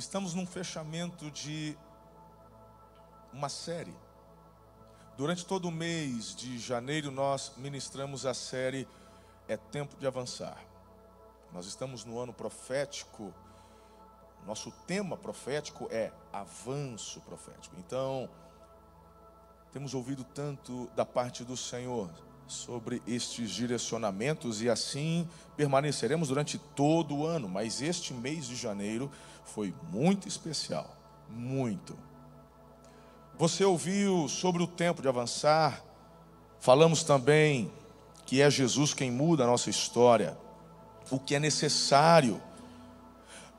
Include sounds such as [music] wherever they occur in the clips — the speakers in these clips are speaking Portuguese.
Estamos num fechamento de uma série. Durante todo o mês de janeiro, nós ministramos a série É Tempo de Avançar. Nós estamos no ano profético. Nosso tema profético é avanço profético. Então, temos ouvido tanto da parte do Senhor sobre estes direcionamentos e assim permaneceremos durante todo o ano, mas este mês de janeiro foi muito especial, muito. Você ouviu sobre o tempo de avançar, falamos também que é Jesus quem muda a nossa história, o que é necessário.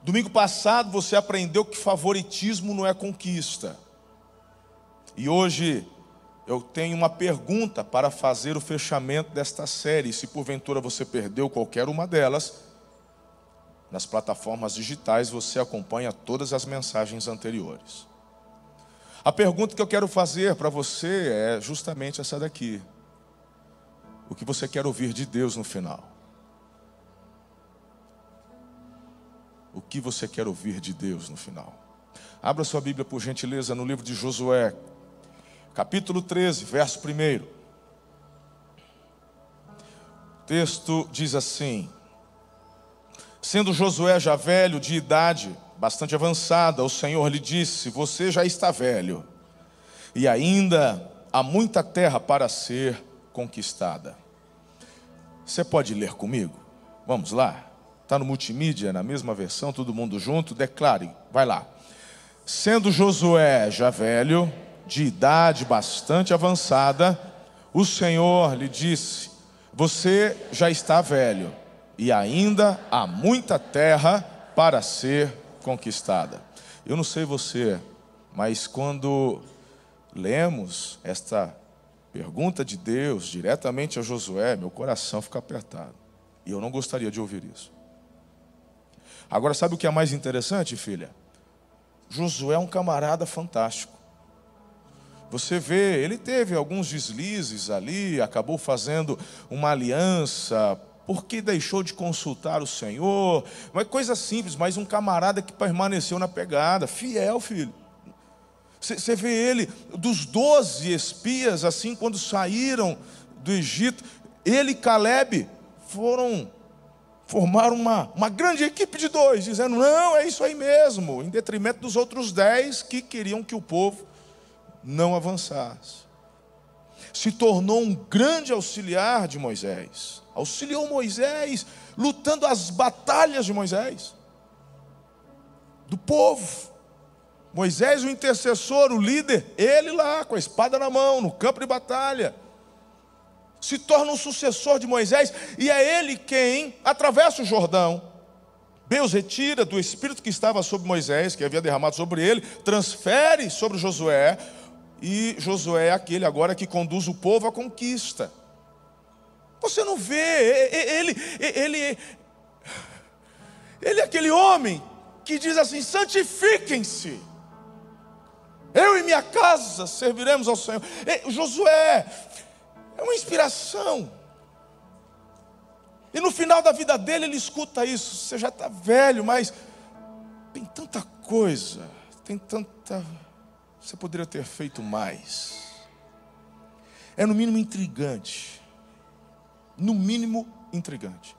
Domingo passado você aprendeu que favoritismo não é conquista. E hoje eu tenho uma pergunta para fazer o fechamento desta série. Se porventura você perdeu qualquer uma delas, nas plataformas digitais você acompanha todas as mensagens anteriores. A pergunta que eu quero fazer para você é justamente essa daqui: O que você quer ouvir de Deus no final? O que você quer ouvir de Deus no final? Abra sua Bíblia, por gentileza, no livro de Josué, capítulo 13, verso 1. O texto diz assim: Sendo Josué já velho, de idade bastante avançada, o Senhor lhe disse: Você já está velho, e ainda há muita terra para ser conquistada. Você pode ler comigo? Vamos lá? Está no multimídia, na mesma versão, todo mundo junto? Declare, vai lá. Sendo Josué já velho, de idade bastante avançada, o Senhor lhe disse: Você já está velho e ainda há muita terra para ser conquistada. Eu não sei você, mas quando lemos esta pergunta de Deus diretamente a Josué, meu coração fica apertado. E eu não gostaria de ouvir isso. Agora, sabe o que é mais interessante, filha? Josué é um camarada fantástico. Você vê, ele teve alguns deslizes ali, acabou fazendo uma aliança porque deixou de consultar o Senhor? Uma coisa simples, mas um camarada que permaneceu na pegada, fiel, filho. Você vê ele, dos doze espias, assim, quando saíram do Egito, ele e Caleb foram formar uma, uma grande equipe de dois, dizendo: não, é isso aí mesmo, em detrimento dos outros dez que queriam que o povo não avançasse. Se tornou um grande auxiliar de Moisés auxiliou Moisés, lutando as batalhas de Moisés, do povo. Moisés, o intercessor, o líder, ele lá, com a espada na mão, no campo de batalha, se torna um sucessor de Moisés, e é ele quem atravessa o Jordão. Deus retira do espírito que estava sobre Moisés, que havia derramado sobre ele, transfere sobre Josué, e Josué é aquele agora que conduz o povo à conquista. Você não vê, ele, ele, ele é aquele homem que diz assim: santifiquem-se. Eu e minha casa serviremos ao Senhor. E Josué é uma inspiração. E no final da vida dele, ele escuta isso. Você já está velho, mas tem tanta coisa, tem tanta. Você poderia ter feito mais. É no mínimo intrigante no mínimo intrigante.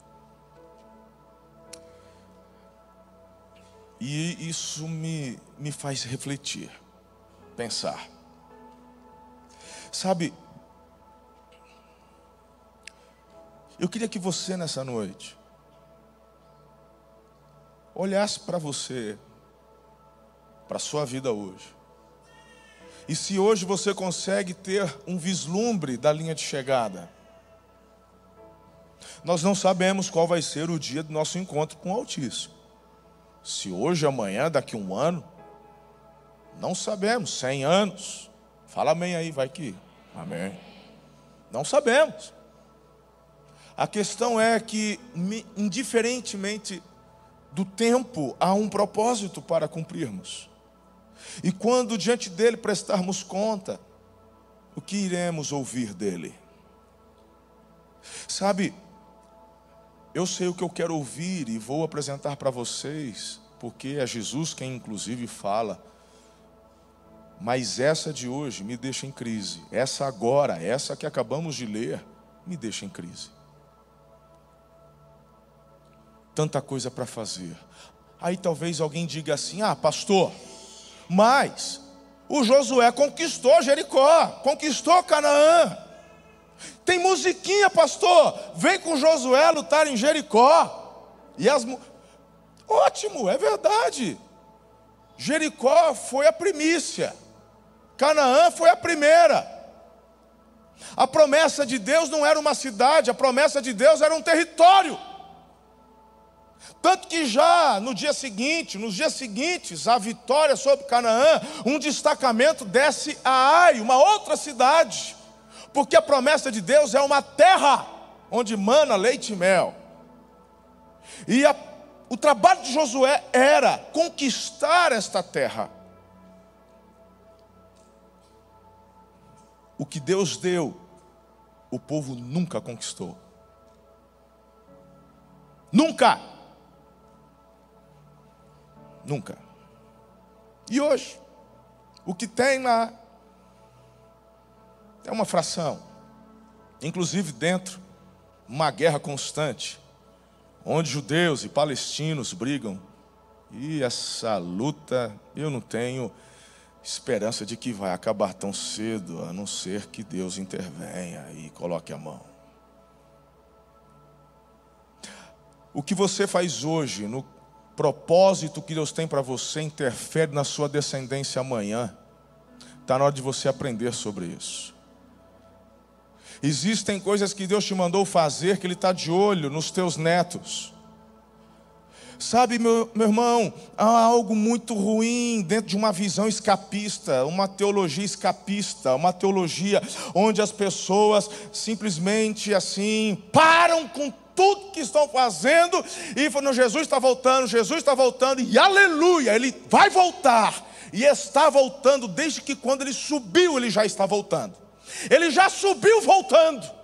E isso me, me faz refletir, pensar. Sabe, eu queria que você nessa noite olhasse para você, para a sua vida hoje. E se hoje você consegue ter um vislumbre da linha de chegada, nós não sabemos qual vai ser o dia do nosso encontro com o Altíssimo. Se hoje, amanhã, daqui um ano, não sabemos, cem anos. Fala amém aí, vai que. Amém. Não sabemos. A questão é que, indiferentemente do tempo, há um propósito para cumprirmos. E quando diante dele prestarmos conta, o que iremos ouvir dele? Sabe, eu sei o que eu quero ouvir e vou apresentar para vocês porque é Jesus quem inclusive fala. Mas essa de hoje me deixa em crise. Essa agora, essa que acabamos de ler, me deixa em crise. Tanta coisa para fazer. Aí talvez alguém diga assim: ah, pastor, mas o Josué conquistou Jericó, conquistou Canaã. Tem musiquinha, pastor. Vem com Josué lutar em Jericó. E as Ótimo, é verdade. Jericó foi a primícia. Canaã foi a primeira. A promessa de Deus não era uma cidade, a promessa de Deus era um território. Tanto que já no dia seguinte, nos dias seguintes, a vitória sobre Canaã, um destacamento desce a Ai, uma outra cidade porque a promessa de Deus é uma terra onde mana leite e mel. E a, o trabalho de Josué era conquistar esta terra. O que Deus deu, o povo nunca conquistou. Nunca. Nunca. E hoje, o que tem lá é uma fração. Inclusive dentro, uma guerra constante, onde judeus e palestinos brigam. E essa luta, eu não tenho esperança de que vai acabar tão cedo, a não ser que Deus intervenha e coloque a mão. O que você faz hoje, no propósito que Deus tem para você, interfere na sua descendência amanhã. Está na hora de você aprender sobre isso. Existem coisas que Deus te mandou fazer que Ele está de olho nos teus netos. Sabe, meu, meu irmão, há algo muito ruim dentro de uma visão escapista, uma teologia escapista, uma teologia onde as pessoas simplesmente assim param com tudo que estão fazendo e falam: Jesus está voltando, Jesus está voltando, e aleluia, ele vai voltar, e está voltando, desde que quando ele subiu, ele já está voltando. Ele já subiu voltando.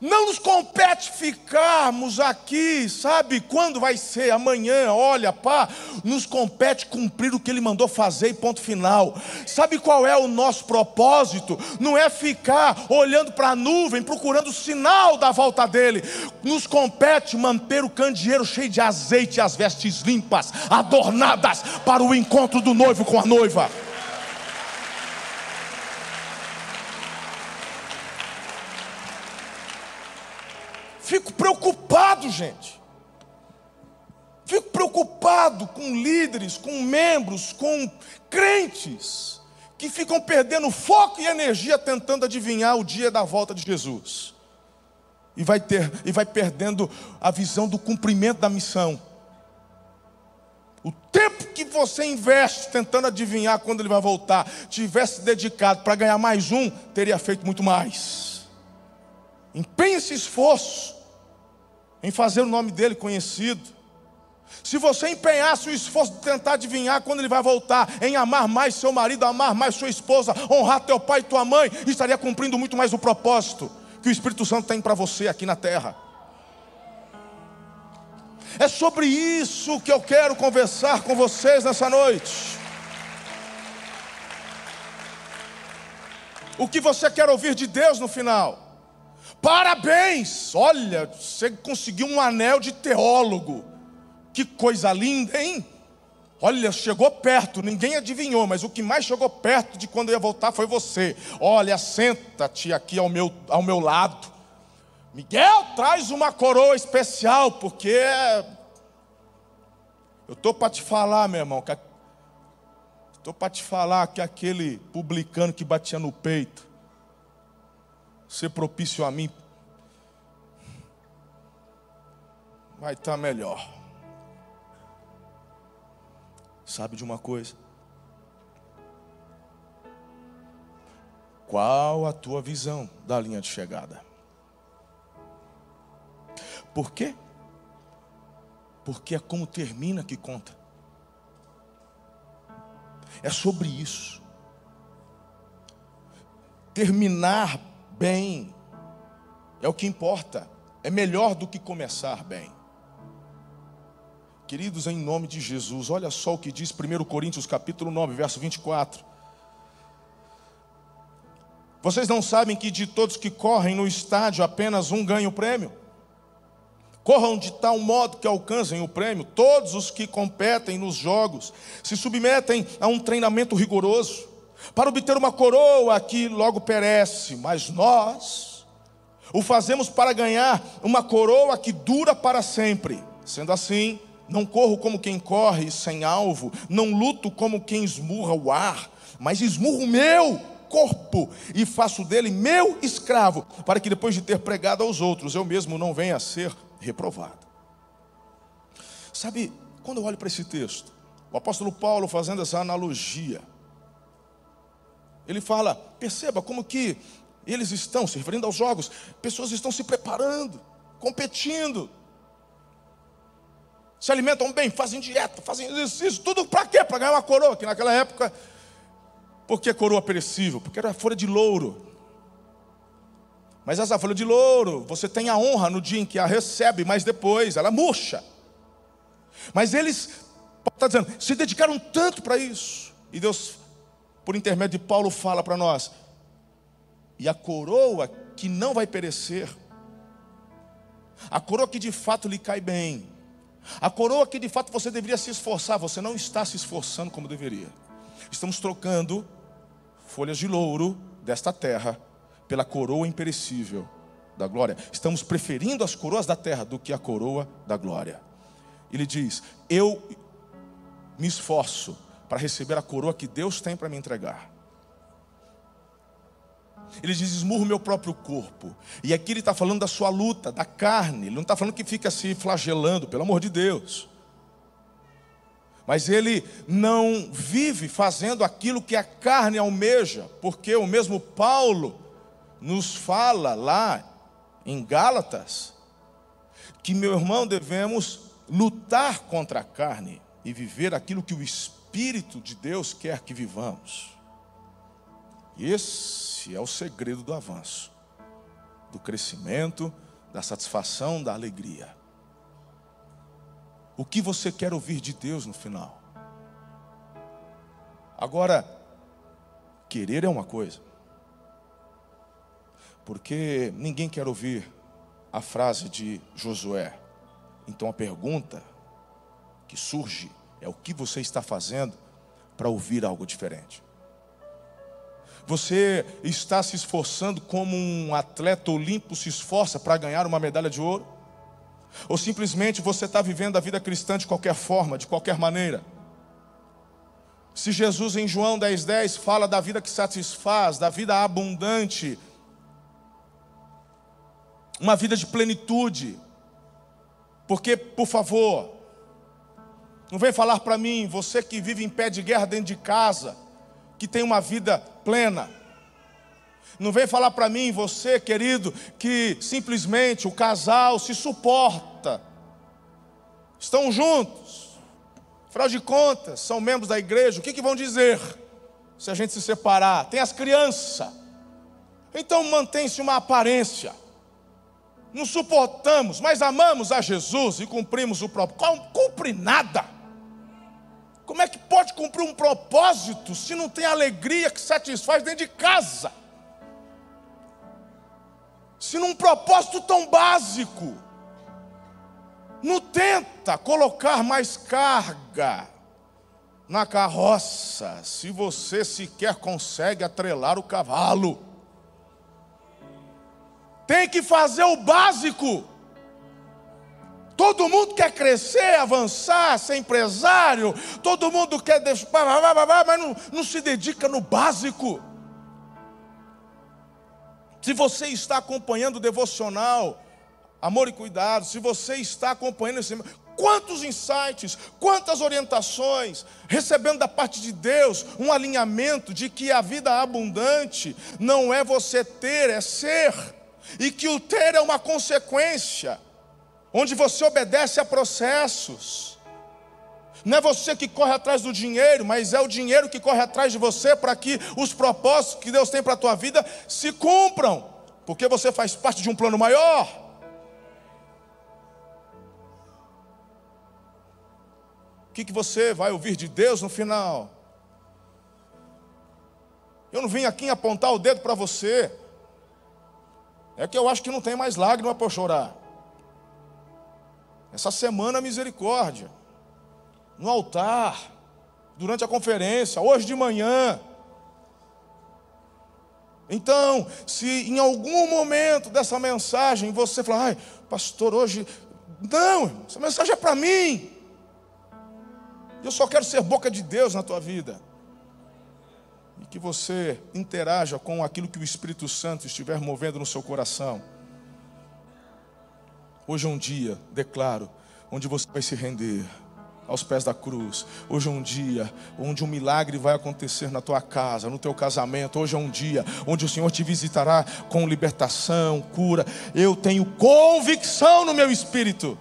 Não nos compete ficarmos aqui, sabe quando vai ser? Amanhã, olha, pá, nos compete cumprir o que ele mandou fazer e ponto final. Sabe qual é o nosso propósito? Não é ficar olhando para a nuvem, procurando o sinal da volta dele. Nos compete manter o candeeiro cheio de azeite e as vestes limpas, adornadas para o encontro do noivo com a noiva. Fico preocupado, gente. Fico preocupado com líderes, com membros, com crentes que ficam perdendo foco e energia tentando adivinhar o dia da volta de Jesus. E vai ter e vai perdendo a visão do cumprimento da missão. O tempo que você investe tentando adivinhar quando ele vai voltar, tivesse dedicado para ganhar mais um, teria feito muito mais. Empenhe esse esforço em fazer o nome dele conhecido. Se você empenhasse o esforço de tentar adivinhar quando ele vai voltar, em amar mais seu marido, amar mais sua esposa, honrar teu pai e tua mãe, estaria cumprindo muito mais o propósito que o Espírito Santo tem para você aqui na terra. É sobre isso que eu quero conversar com vocês nessa noite. O que você quer ouvir de Deus no final? Parabéns! Olha, você conseguiu um anel de teólogo. Que coisa linda, hein? Olha, chegou perto, ninguém adivinhou, mas o que mais chegou perto de quando eu ia voltar foi você. Olha, senta-te aqui ao meu, ao meu lado. Miguel, traz uma coroa especial, porque eu estou para te falar, meu irmão, estou para te falar que aquele publicano que batia no peito, ser propício a mim, vai estar tá melhor. Sabe de uma coisa? Qual a tua visão da linha de chegada? Por quê? Porque é como termina que conta. É sobre isso. Terminar bem é o que importa. É melhor do que começar bem. Queridos, em nome de Jesus, olha só o que diz 1 Coríntios capítulo 9, verso 24. Vocês não sabem que de todos que correm no estádio apenas um ganha o prêmio? Corram de tal modo que alcancem o prêmio. Todos os que competem nos jogos se submetem a um treinamento rigoroso para obter uma coroa que logo perece, mas nós o fazemos para ganhar uma coroa que dura para sempre. Sendo assim, não corro como quem corre sem alvo, não luto como quem esmurra o ar, mas esmurro o meu corpo e faço dele meu escravo, para que depois de ter pregado aos outros, eu mesmo não venha a ser reprovado. Sabe, quando eu olho para esse texto, o apóstolo Paulo fazendo essa analogia, ele fala: perceba como que eles estão, se referindo aos jogos, pessoas estão se preparando, competindo, se alimentam bem, fazem dieta, fazem exercício, tudo para quê? Para ganhar uma coroa, que naquela época por que coroa perecível? Porque era folha de louro. Mas essa folha de louro, você tem a honra no dia em que a recebe, mas depois ela murcha. Mas eles, está dizendo, se dedicaram tanto para isso. E Deus, por intermédio de Paulo, fala para nós: e a coroa que não vai perecer, a coroa que de fato lhe cai bem, a coroa que de fato você deveria se esforçar, você não está se esforçando como deveria. Estamos trocando folhas de louro desta terra pela coroa imperecível da glória. Estamos preferindo as coroas da terra do que a coroa da glória. Ele diz: Eu me esforço para receber a coroa que Deus tem para me entregar. Ele diz: esmurro meu próprio corpo. E aqui ele está falando da sua luta, da carne. Ele não está falando que fica se flagelando, pelo amor de Deus. Mas ele não vive fazendo aquilo que a carne almeja, porque o mesmo Paulo nos fala lá em Gálatas que, meu irmão, devemos lutar contra a carne e viver aquilo que o Espírito de Deus quer que vivamos. Esse é o segredo do avanço, do crescimento, da satisfação, da alegria. O que você quer ouvir de Deus no final? Agora, querer é uma coisa, porque ninguém quer ouvir a frase de Josué. Então a pergunta que surge é o que você está fazendo para ouvir algo diferente. Você está se esforçando como um atleta olímpico se esforça para ganhar uma medalha de ouro? Ou simplesmente você está vivendo a vida cristã de qualquer forma, de qualquer maneira. Se Jesus em João 10,10 10, fala da vida que satisfaz, da vida abundante, uma vida de plenitude, porque, por favor, não vem falar para mim, você que vive em pé de guerra dentro de casa, que tem uma vida plena, não vem falar para mim, você querido, que simplesmente o casal se suporta, estão juntos, afinal de contas, são membros da igreja, o que, que vão dizer se a gente se separar? Tem as crianças, então mantém-se uma aparência. Não suportamos, mas amamos a Jesus e cumprimos o próprio. Cumpre nada. Como é que pode cumprir um propósito se não tem alegria que satisfaz dentro de casa? se num propósito tão básico, não tenta colocar mais carga na carroça, se você sequer consegue atrelar o cavalo. Tem que fazer o básico. Todo mundo quer crescer, avançar, ser empresário, todo mundo quer, mas não, não se dedica no básico. Se você está acompanhando o devocional, amor e cuidado, se você está acompanhando esse. Quantos insights, quantas orientações, recebendo da parte de Deus um alinhamento de que a vida abundante não é você ter, é ser, e que o ter é uma consequência, onde você obedece a processos. Não é você que corre atrás do dinheiro, mas é o dinheiro que corre atrás de você para que os propósitos que Deus tem para a tua vida se cumpram, porque você faz parte de um plano maior. O que, que você vai ouvir de Deus no final? Eu não vim aqui apontar o dedo para você. É que eu acho que não tem mais lágrima para chorar. Essa semana, misericórdia. No altar, durante a conferência, hoje de manhã. Então, se em algum momento dessa mensagem você falar, ai, pastor, hoje. Não, essa mensagem é para mim. Eu só quero ser boca de Deus na tua vida e que você interaja com aquilo que o Espírito Santo estiver movendo no seu coração. Hoje é um dia, declaro, onde você vai se render aos pés da cruz. Hoje é um dia onde um milagre vai acontecer na tua casa, no teu casamento. Hoje é um dia onde o Senhor te visitará com libertação, cura. Eu tenho convicção no meu espírito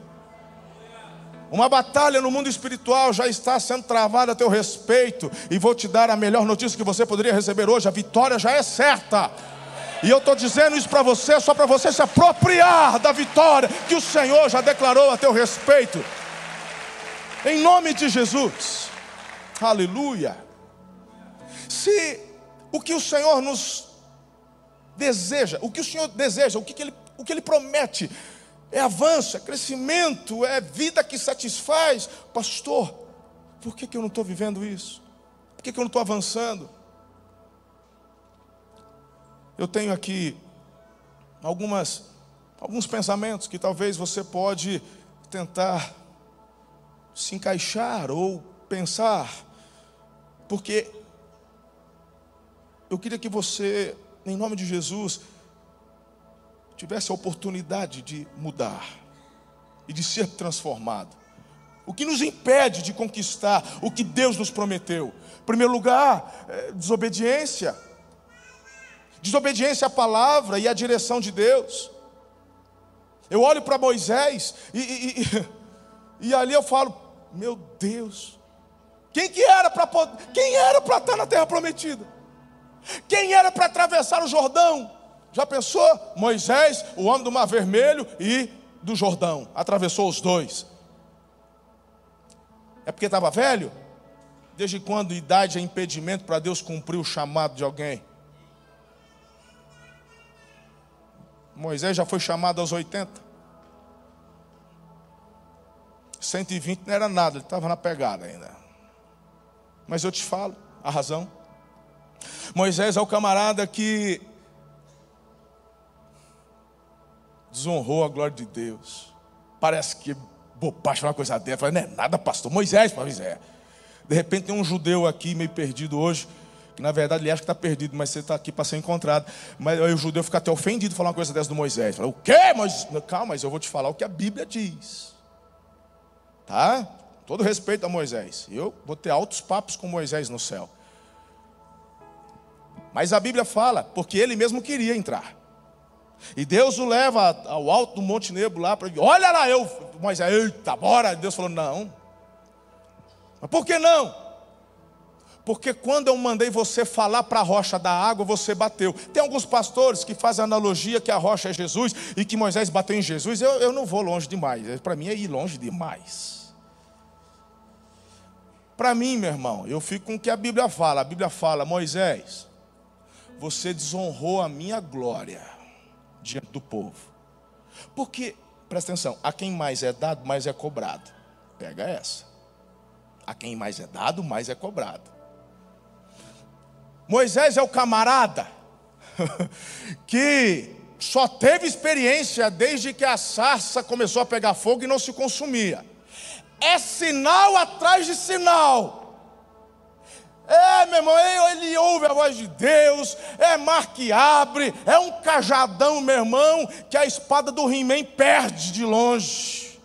uma batalha no mundo espiritual já está sendo travada a teu respeito. E vou te dar a melhor notícia que você poderia receber hoje: a vitória já é certa. E eu estou dizendo isso para você, só para você se apropriar da vitória que o Senhor já declarou a teu respeito. Em nome de Jesus. Aleluia. Se o que o Senhor nos deseja, o que o Senhor deseja, o que, que ele, o que Ele promete é avanço, é crescimento, é vida que satisfaz. Pastor, por que, que eu não estou vivendo isso? Por que, que eu não estou avançando? Eu tenho aqui algumas, alguns pensamentos que talvez você pode tentar se encaixar ou pensar, porque eu queria que você, em nome de Jesus, tivesse a oportunidade de mudar e de ser transformado. O que nos impede de conquistar o que Deus nos prometeu? Em primeiro lugar, é, desobediência. Desobediência à palavra e à direção de Deus. Eu olho para Moisés e, e, e, [laughs] e, ali eu falo, meu Deus, quem que era para quem era para estar na terra prometida? Quem era para atravessar o Jordão? Já pensou? Moisés, o homem do Mar Vermelho e do Jordão, atravessou os dois. É porque estava velho? Desde quando idade é impedimento para Deus cumprir o chamado de alguém? Moisés já foi chamado aos 80. 120 não era nada, ele estava na pegada ainda. Mas eu te falo a razão. Moisés é o camarada que desonrou a glória de Deus. Parece que bobagem uma coisa dessa. Não é nada, pastor. Moisés, Moisés. De repente tem um judeu aqui meio perdido hoje, na verdade ele acha que está perdido, mas você está aqui para ser encontrado. Mas aí o judeu fica até ofendido falar uma coisa dessa do Moisés. Fala, o quê, Moisés? Calma, mas eu vou te falar o que a Bíblia diz. Tá? Todo respeito a Moisés. Eu vou ter altos papos com Moisés no céu. Mas a Bíblia fala, porque ele mesmo queria entrar. E Deus o leva ao alto do Monte Nebo lá para olha lá, eu, Moisés, eita, bora. Deus falou, não. Mas por que não? Porque quando eu mandei você falar para a rocha da água, você bateu. Tem alguns pastores que fazem analogia que a rocha é Jesus e que Moisés bateu em Jesus. Eu, eu não vou longe demais. Para mim é ir longe demais. Para mim, meu irmão, eu fico com o que a Bíblia fala. A Bíblia fala, Moisés, você desonrou a minha glória diante do povo. Porque, presta atenção, a quem mais é dado, mais é cobrado. Pega essa. A quem mais é dado, mais é cobrado. Moisés é o camarada [laughs] que só teve experiência desde que a sarça começou a pegar fogo e não se consumia. É sinal atrás de sinal. É, meu irmão, ele ouve a voz de Deus, é mar que abre, é um cajadão, meu irmão, que a espada do He-Man perde de longe.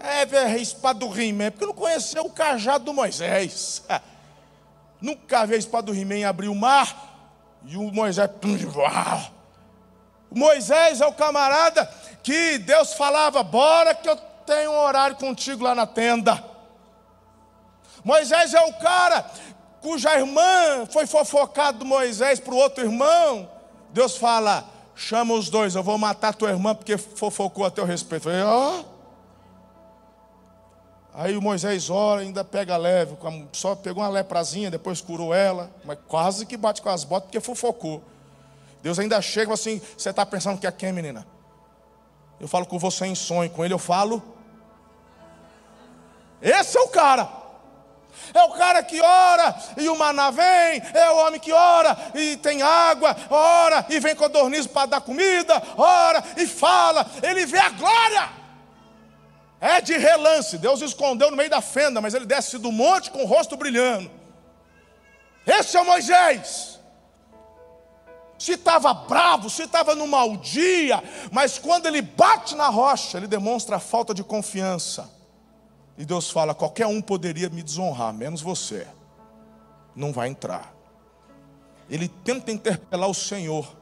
É, ver a espada do He-Man, porque não conheceu o cajado do Moisés. [laughs] Nunca vi a espada do He-Man abrir o mar e o Moisés. O Moisés é o camarada que Deus falava: bora que eu tenho um horário contigo lá na tenda. Moisés é o cara cuja irmã foi fofocado do Moisés para o outro irmão, Deus fala: chama os dois, eu vou matar tua irmã porque fofocou a teu respeito. Falei, ó. Oh. Aí o Moisés ora, ainda pega leve, só pegou uma leprazinha, depois curou ela, mas quase que bate com as botas porque fofocou. Deus ainda chega assim: Você está pensando que é quem, menina? Eu falo com você em sonho, com ele eu falo. Esse é o cara. É o cara que ora e o maná vem, é o homem que ora e tem água, ora e vem codorniz para dar comida, ora e fala, ele vê a glória. É de relance, Deus escondeu no meio da fenda, mas ele desce do monte com o rosto brilhando. Esse é o Moisés. Se estava bravo, se estava no mau dia, mas quando ele bate na rocha, ele demonstra a falta de confiança. E Deus fala: qualquer um poderia me desonrar, menos você. Não vai entrar. Ele tenta interpelar o Senhor.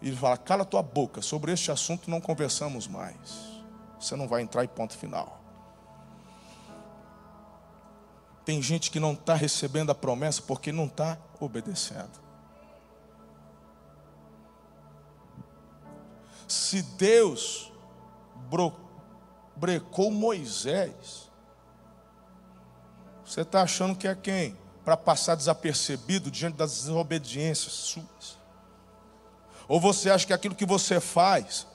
E ele fala: cala tua boca, sobre este assunto não conversamos mais você não vai entrar e ponto final. Tem gente que não está recebendo a promessa porque não está obedecendo. Se Deus brecou Moisés, você está achando que é quem? Para passar desapercebido diante das desobediências suas? Ou você acha que aquilo que você faz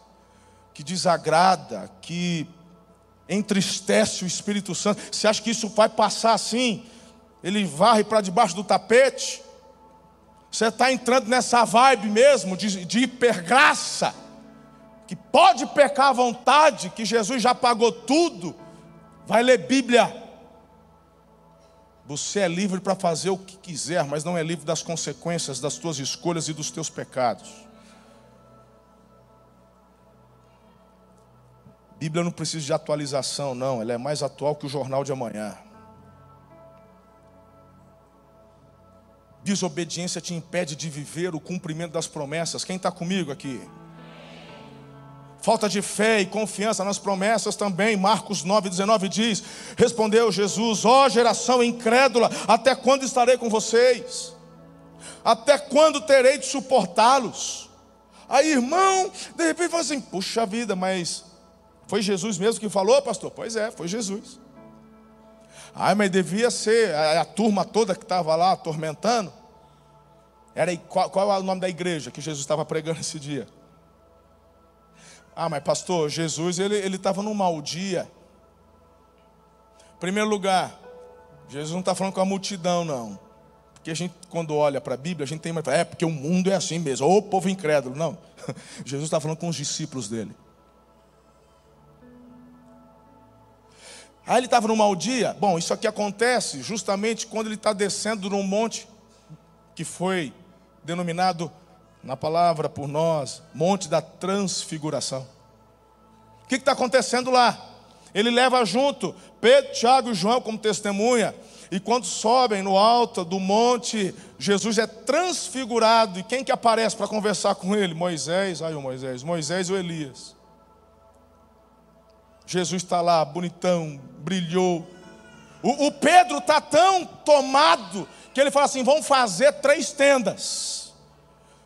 que desagrada, que entristece o Espírito Santo. Você acha que isso vai passar assim? Ele varre para debaixo do tapete? Você está entrando nessa vibe mesmo de, de hipergraça, que pode pecar à vontade, que Jesus já pagou tudo. Vai ler Bíblia. Você é livre para fazer o que quiser, mas não é livre das consequências das tuas escolhas e dos teus pecados. Bíblia não precisa de atualização, não, ela é mais atual que o jornal de amanhã. Desobediência te impede de viver o cumprimento das promessas. Quem está comigo aqui? Falta de fé e confiança nas promessas também. Marcos 9,19 diz: Respondeu Jesus, ó oh, geração incrédula, até quando estarei com vocês? Até quando terei de suportá-los? Aí, irmão, de repente fala assim: puxa vida, mas foi Jesus mesmo que falou, pastor? Pois é, foi Jesus. Ah, mas devia ser a, a turma toda que estava lá atormentando. Era qual, qual é o nome da igreja que Jesus estava pregando esse dia? Ah, mas pastor, Jesus ele estava num mau dia. Primeiro lugar, Jesus não está falando com a multidão, não. Porque a gente, quando olha para a Bíblia, a gente tem mais. É, porque o mundo é assim mesmo. Ô povo incrédulo. Não. [laughs] Jesus está falando com os discípulos dele. Aí ele estava no mau dia. Bom, isso aqui acontece justamente quando ele está descendo num monte que foi denominado na palavra por nós, Monte da Transfiguração. O que está acontecendo lá? Ele leva junto Pedro, Tiago e João como testemunha. E quando sobem no alto do monte, Jesus é transfigurado. E quem que aparece para conversar com ele? Moisés, aí o Moisés, Moisés ou Elias. Jesus está lá, bonitão, brilhou. O, o Pedro está tão tomado que ele fala assim: vamos fazer três tendas.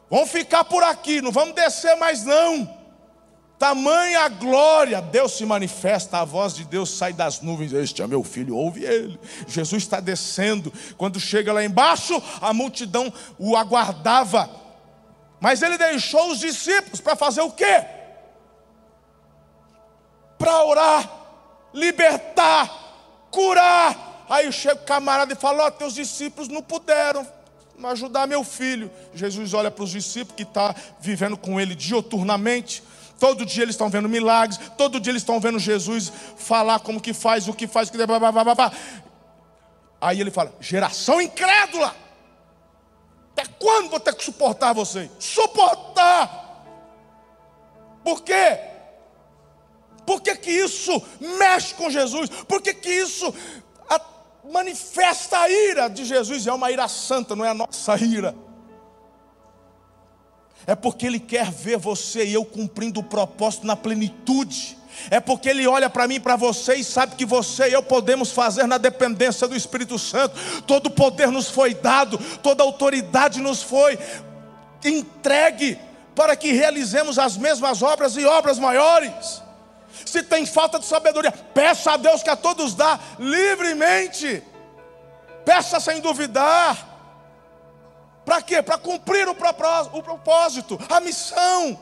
Vamos ficar por aqui, não vamos descer mais não. Tamanha glória, Deus se manifesta, a voz de Deus sai das nuvens. Este é meu filho, ouve ele. Jesus está descendo. Quando chega lá embaixo, a multidão o aguardava. Mas ele deixou os discípulos para fazer o quê? Para orar libertar, curar. Aí chega o camarada e fala: Ó, oh, teus discípulos não puderam ajudar meu filho. Jesus olha para os discípulos que estão tá vivendo com ele dioturnamente. Todo dia eles estão vendo milagres, todo dia eles estão vendo Jesus falar como que faz, o que faz, o que blá, blá, blá, blá. Aí ele fala: geração incrédula. Até quando vou ter que suportar vocês? Suportar. Por quê? Por que, que isso mexe com Jesus? Por que, que isso manifesta a ira de Jesus? É uma ira santa, não é a nossa ira. É porque Ele quer ver você e eu cumprindo o propósito na plenitude. É porque Ele olha para mim e para você e sabe que você e eu podemos fazer na dependência do Espírito Santo. Todo poder nos foi dado, toda autoridade nos foi entregue para que realizemos as mesmas obras e obras maiores. Se tem falta de sabedoria, peça a Deus que a todos dá livremente. Peça sem duvidar. Para quê? Para cumprir o propósito, a missão.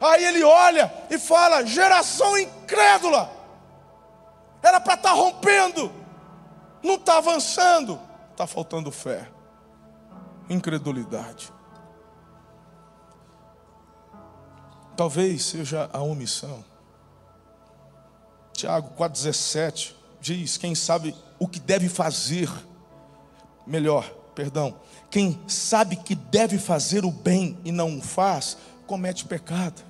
Aí ele olha e fala: geração incrédula. Era para estar tá rompendo, não está avançando, está faltando fé, incredulidade. Talvez seja a omissão. Tiago 4,17 diz: Quem sabe o que deve fazer, melhor, perdão, quem sabe que deve fazer o bem e não o faz, comete pecado.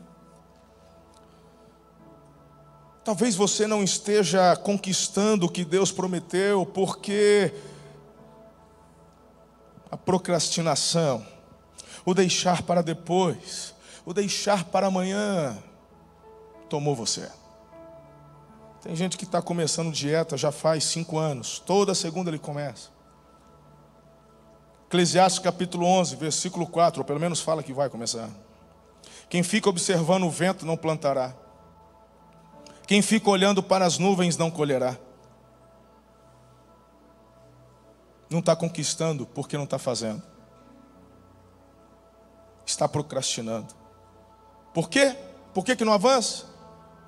Talvez você não esteja conquistando o que Deus prometeu, porque a procrastinação, o deixar para depois, o deixar para amanhã, tomou você. Tem gente que está começando dieta já faz cinco anos, toda segunda ele começa. Eclesiastes capítulo 11, versículo 4, ou pelo menos fala que vai começar. Quem fica observando o vento não plantará quem fica olhando para as nuvens não colherá. Não está conquistando porque não está fazendo. Está procrastinando. Por quê? Por que, que não avança?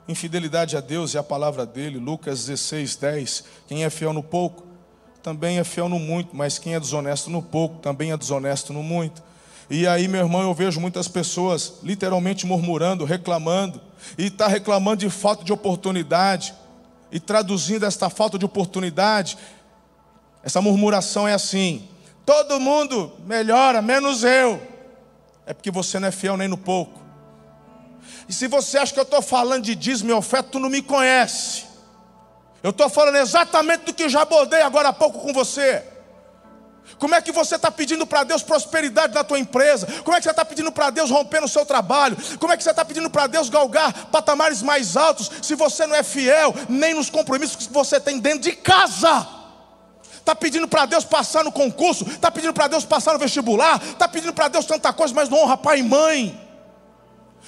Infidelidade a Deus e a palavra dele, Lucas 16, 10. Quem é fiel no pouco, também é fiel no muito, mas quem é desonesto no pouco, também é desonesto no muito. E aí, meu irmão, eu vejo muitas pessoas literalmente murmurando, reclamando, e está reclamando de falta de oportunidade, e traduzindo esta falta de oportunidade, essa murmuração é assim: todo mundo melhora, menos eu. É porque você não é fiel nem no pouco. E se você acha que eu estou falando de dízimo e oferta, tu não me conhece. Eu estou falando exatamente do que eu já abordei agora há pouco com você. Como é que você está pedindo para Deus prosperidade na tua empresa? Como é que você está pedindo para Deus romper no seu trabalho? Como é que você está pedindo para Deus galgar patamares mais altos se você não é fiel nem nos compromissos que você tem dentro de casa? Está pedindo para Deus passar no concurso? Está pedindo para Deus passar no vestibular? Está pedindo para Deus tanta coisa, mas não honra pai e mãe?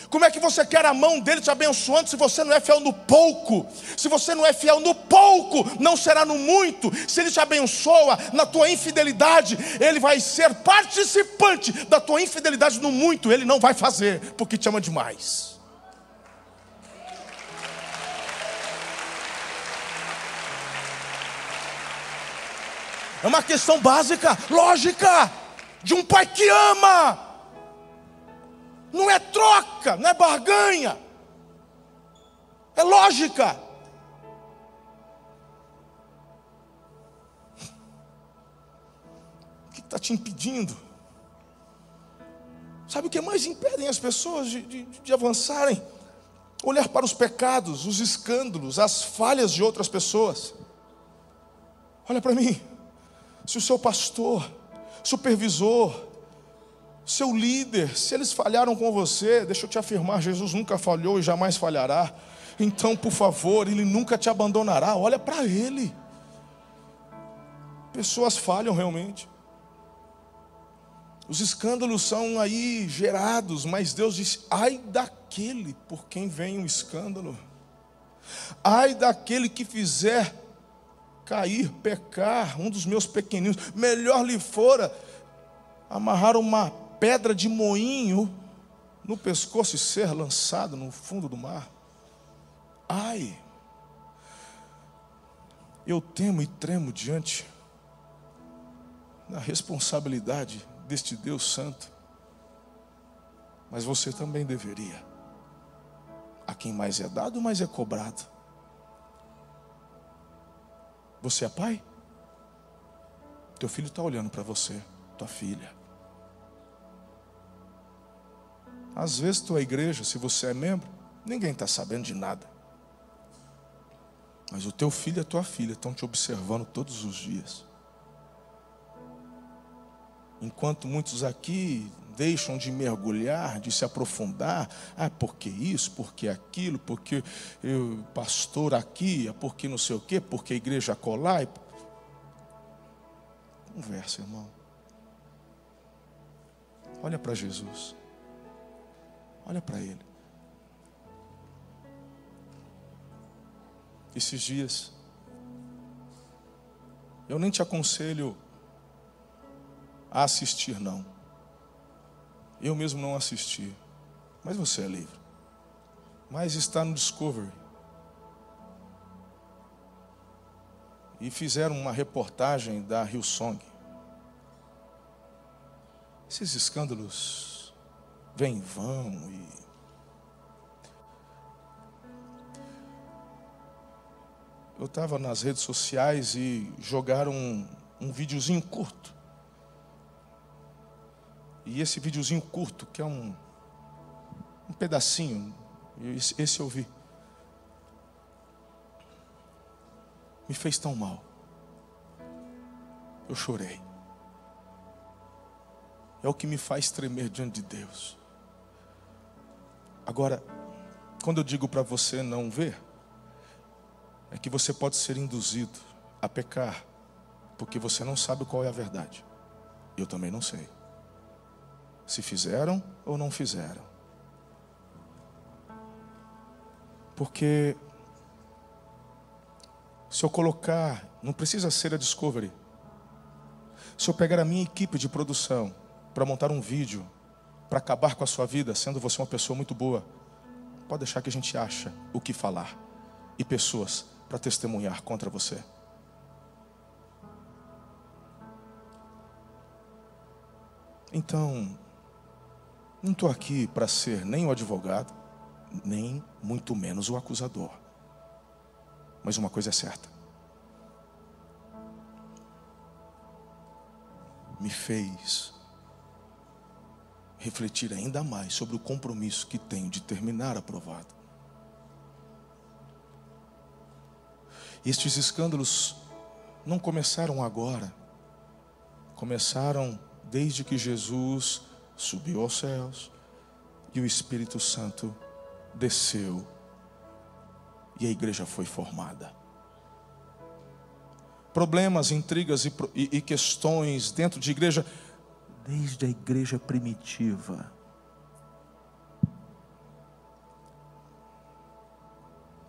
Como é que você quer a mão dele te abençoando se você não é fiel no pouco? Se você não é fiel no pouco, não será no muito. Se ele te abençoa na tua infidelidade, ele vai ser participante da tua infidelidade no muito. Ele não vai fazer, porque te ama demais. É uma questão básica, lógica, de um pai que ama. Não é troca, não é barganha. É lógica. O que está te impedindo? Sabe o que mais impedem as pessoas de, de, de avançarem? Olhar para os pecados, os escândalos, as falhas de outras pessoas. Olha para mim. Se o seu pastor, supervisor, seu líder, se eles falharam com você, deixa eu te afirmar, Jesus nunca falhou e jamais falhará. Então, por favor, ele nunca te abandonará. Olha para ele. Pessoas falham realmente. Os escândalos são aí gerados, mas Deus diz: ai daquele por quem vem o escândalo, ai daquele que fizer cair, pecar, um dos meus pequeninos, melhor lhe fora amarrar uma pedra de moinho no pescoço e ser lançado no fundo do mar. Ai, eu temo e tremo diante da responsabilidade deste Deus Santo, mas você também deveria. A quem mais é dado, mais é cobrado. Você é pai? Teu filho está olhando para você, tua filha. Às vezes, tua igreja, se você é membro, ninguém está sabendo de nada. Mas o teu filho e a tua filha estão te observando todos os dias. Enquanto muitos aqui deixam de mergulhar, de se aprofundar, ah, porque isso, porque aquilo, porque eu, pastor aqui, é porque não sei o quê, porque a igreja colar. Conversa, irmão. Olha para Jesus. Olha para ele. esses dias. Eu nem te aconselho a assistir, não. Eu mesmo não assisti, mas você é livre. Mas está no Discovery. E fizeram uma reportagem da Hillsong. Esses escândalos vêm e vão e eu estava nas redes sociais e jogaram um, um videozinho curto. E esse videozinho curto, que é um, um pedacinho, esse, esse eu vi, me fez tão mal. Eu chorei. É o que me faz tremer diante de Deus. Agora, quando eu digo para você não ver, é que você pode ser induzido a pecar, porque você não sabe qual é a verdade. Eu também não sei. Se fizeram ou não fizeram. Porque se eu colocar, não precisa ser a Discovery. Se eu pegar a minha equipe de produção para montar um vídeo para acabar com a sua vida, sendo você uma pessoa muito boa, pode deixar que a gente acha o que falar e pessoas para testemunhar contra você. Então, não estou aqui para ser nem o advogado, nem muito menos o acusador. Mas uma coisa é certa: me fez refletir ainda mais sobre o compromisso que tenho de terminar aprovado. Estes escândalos não começaram agora, começaram desde que Jesus subiu aos céus e o Espírito Santo desceu e a igreja foi formada. Problemas, intrigas e, e, e questões dentro de igreja, desde a igreja primitiva.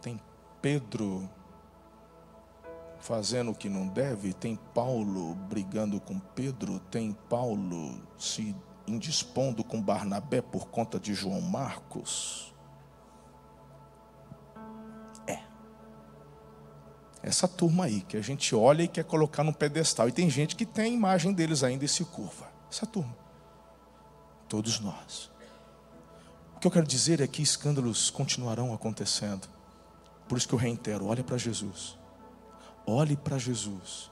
Tem Pedro fazendo o que não deve, tem Paulo brigando com Pedro, tem Paulo se indispondo com Barnabé por conta de João Marcos. É. Essa turma aí que a gente olha e quer colocar no pedestal. E tem gente que tem a imagem deles ainda e se curva. Essa turma. Todos nós. O que eu quero dizer é que escândalos continuarão acontecendo. Por isso que eu reitero: olha para Jesus. Olhe para Jesus.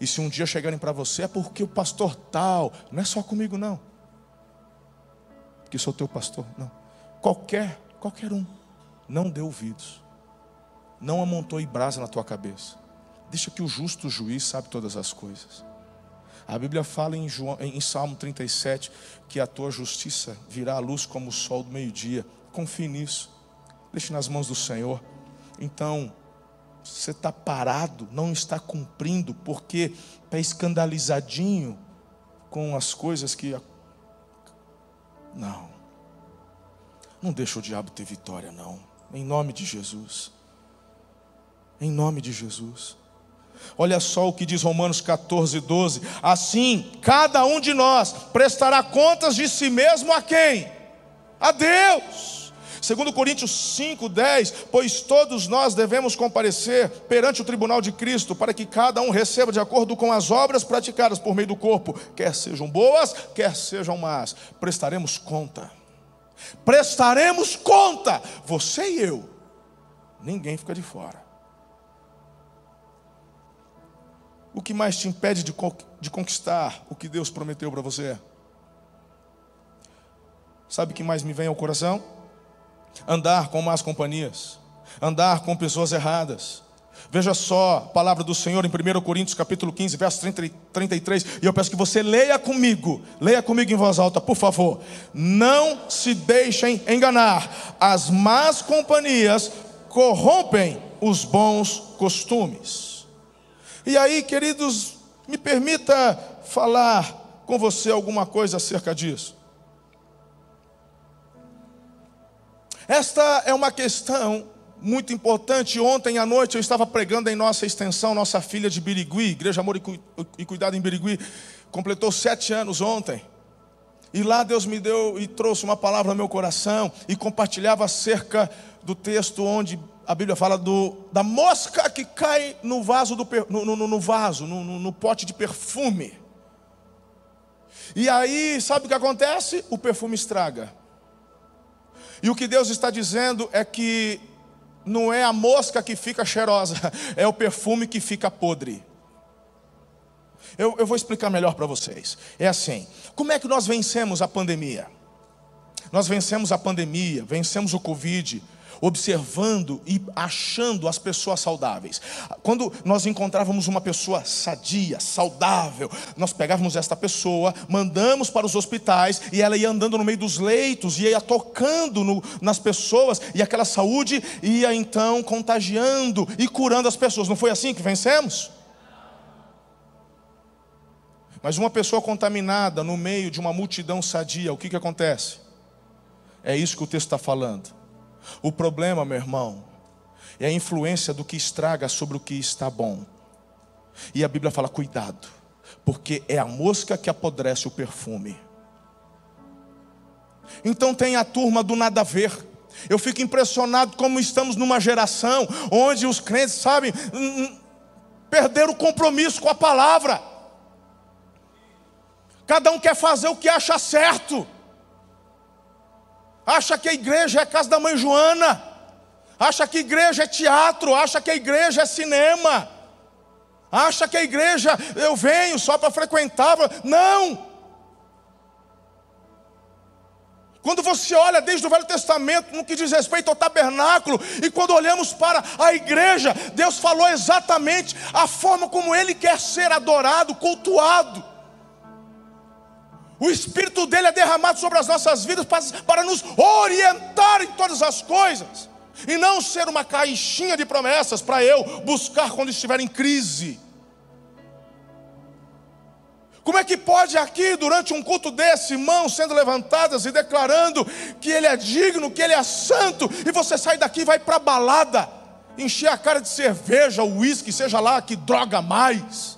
E se um dia chegarem para você, é porque o pastor tal, não é só comigo não. Que sou teu pastor, não. Qualquer, qualquer um, não dê ouvidos. Não amontoe brasa na tua cabeça. Deixa que o justo juiz sabe todas as coisas. A Bíblia fala em, João, em Salmo 37 que a tua justiça virá à luz como o sol do meio-dia. Confie nisso. Deixe nas mãos do Senhor. Então, você está parado, não está cumprindo, porque está escandalizadinho com as coisas que. Não. Não deixa o diabo ter vitória, não. Em nome de Jesus. Em nome de Jesus. Olha só o que diz Romanos 14, 12. Assim, cada um de nós prestará contas de si mesmo a quem? A Deus. Segundo Coríntios 5:10, pois todos nós devemos comparecer perante o tribunal de Cristo, para que cada um receba de acordo com as obras praticadas por meio do corpo, quer sejam boas, quer sejam más. Prestaremos conta. Prestaremos conta, você e eu. Ninguém fica de fora. O que mais te impede de, de conquistar o que Deus prometeu para você? Sabe o que mais me vem ao coração? andar com más companhias, andar com pessoas erradas. Veja só a palavra do Senhor em 1 Coríntios capítulo 15, verso 30, 33, e eu peço que você leia comigo, leia comigo em voz alta, por favor. Não se deixem enganar, as más companhias corrompem os bons costumes. E aí, queridos, me permita falar com você alguma coisa acerca disso. Esta é uma questão muito importante. Ontem à noite eu estava pregando em nossa extensão, nossa filha de Birigui, Igreja Amor e Cuidado em Birigui, completou sete anos ontem. E lá Deus me deu e trouxe uma palavra ao meu coração e compartilhava acerca do texto onde a Bíblia fala do, da mosca que cai no vaso, do, no, no, no vaso, no, no pote de perfume. E aí, sabe o que acontece? O perfume estraga. E o que Deus está dizendo é que não é a mosca que fica cheirosa, [laughs] é o perfume que fica podre. Eu, eu vou explicar melhor para vocês. É assim: como é que nós vencemos a pandemia? Nós vencemos a pandemia, vencemos o Covid, observando e achando as pessoas saudáveis. Quando nós encontrávamos uma pessoa sadia, saudável, nós pegávamos esta pessoa, mandamos para os hospitais e ela ia andando no meio dos leitos, ia tocando no, nas pessoas e aquela saúde ia então contagiando e curando as pessoas. Não foi assim que vencemos? Mas uma pessoa contaminada no meio de uma multidão sadia, o que, que acontece? É isso que o texto está falando. O problema, meu irmão, é a influência do que estraga sobre o que está bom. E a Bíblia fala: cuidado, porque é a mosca que apodrece o perfume. Então tem a turma do nada a ver. Eu fico impressionado como estamos numa geração onde os crentes, sabem, hum, perderam o compromisso com a palavra. Cada um quer fazer o que acha certo acha que a igreja é a casa da mãe Joana, acha que a igreja é teatro, acha que a igreja é cinema, acha que a igreja eu venho só para frequentar. Não! Quando você olha desde o Velho Testamento, no que diz respeito ao tabernáculo, e quando olhamos para a igreja, Deus falou exatamente a forma como Ele quer ser adorado, cultuado. O Espírito dele é derramado sobre as nossas vidas para, para nos orientar em todas as coisas. E não ser uma caixinha de promessas para eu buscar quando estiver em crise. Como é que pode aqui, durante um culto desse, mãos sendo levantadas e declarando que Ele é digno, que Ele é santo, e você sai daqui e vai para a balada, encher a cara de cerveja, uísque, seja lá que droga mais.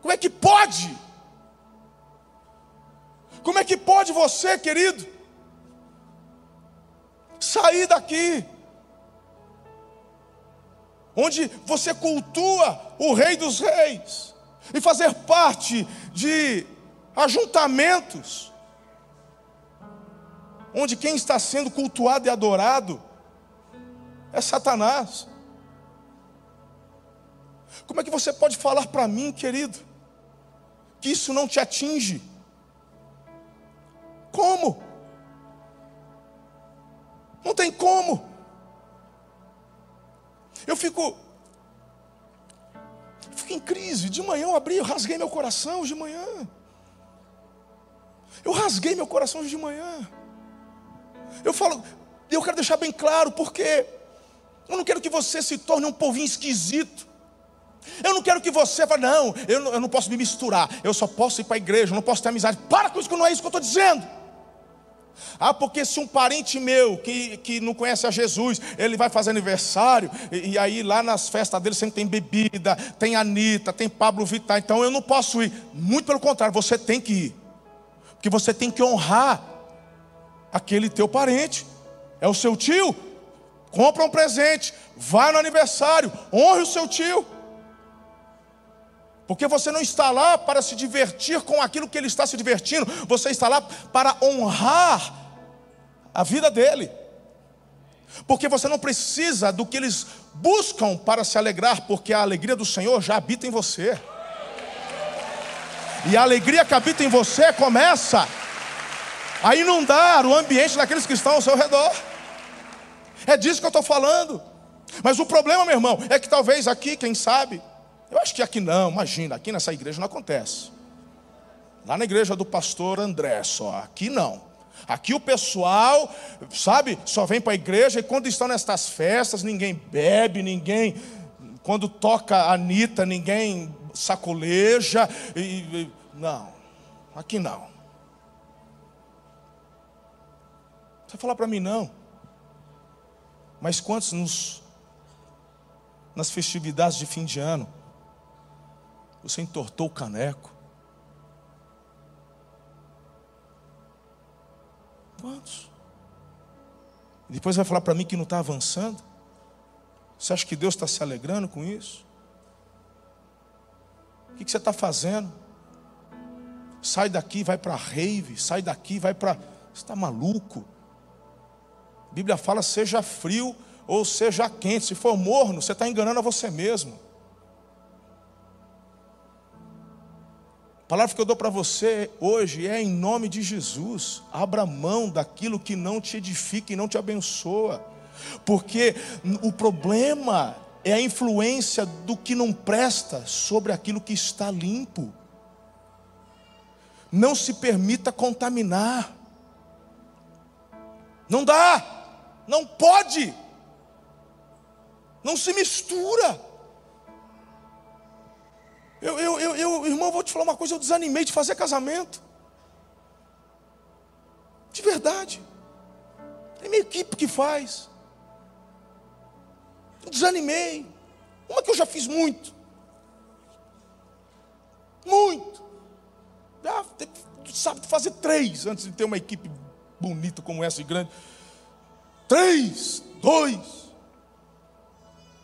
Como é que pode? Como é que pode você, querido, sair daqui, onde você cultua o Rei dos Reis, e fazer parte de ajuntamentos, onde quem está sendo cultuado e adorado é Satanás? Como é que você pode falar para mim, querido, que isso não te atinge. Como? Não tem como. Eu fico. Fico em crise. De manhã eu abri, eu rasguei meu coração de manhã. Eu rasguei meu coração de manhã. Eu falo, eu quero deixar bem claro, porque eu não quero que você se torne um povinho esquisito. Eu não quero que você fale, não, eu não, eu não posso me misturar, eu só posso ir para a igreja, eu não posso ter amizade. Para com isso, que não é isso que eu estou dizendo. Ah, porque se um parente meu que, que não conhece a Jesus, ele vai fazer aniversário, e, e aí lá nas festas dele sempre tem bebida, tem Anitta, tem Pablo Vittar, então eu não posso ir. Muito pelo contrário, você tem que ir, porque você tem que honrar aquele teu parente, é o seu tio. Compra um presente, vai no aniversário, honre o seu tio. Porque você não está lá para se divertir com aquilo que ele está se divertindo, você está lá para honrar a vida dele. Porque você não precisa do que eles buscam para se alegrar, porque a alegria do Senhor já habita em você. E a alegria que habita em você começa a inundar o ambiente daqueles que estão ao seu redor. É disso que eu estou falando. Mas o problema, meu irmão, é que talvez aqui, quem sabe, eu acho que aqui não, imagina, aqui nessa igreja não acontece. Lá na igreja do pastor André só, aqui não. Aqui o pessoal, sabe, só vem para a igreja e quando estão nestas festas, ninguém bebe, ninguém, quando toca a Anitta, ninguém sacoleja. E, e, não, aqui não. Você falar para mim não. Mas quantos nos, nas festividades de fim de ano você entortou o caneco? Quantos? E depois vai falar para mim que não está avançando? Você acha que Deus está se alegrando com isso? O que, que você está fazendo? Sai daqui, vai para rave, sai daqui, vai para. Você está maluco? A Bíblia fala: seja frio ou seja quente. Se for morno, você está enganando a você mesmo. A palavra que eu dou para você hoje é em nome de Jesus. Abra mão daquilo que não te edifica e não te abençoa. Porque o problema é a influência do que não presta sobre aquilo que está limpo. Não se permita contaminar. Não dá, não pode, não se mistura. Eu, eu, eu, eu, irmão, vou te falar uma coisa, eu desanimei de fazer casamento. De verdade. Tem minha equipe que faz. Eu desanimei. Uma que eu já fiz muito. Muito. Já sabe fazer três antes de ter uma equipe bonita como essa e grande. Três, dois.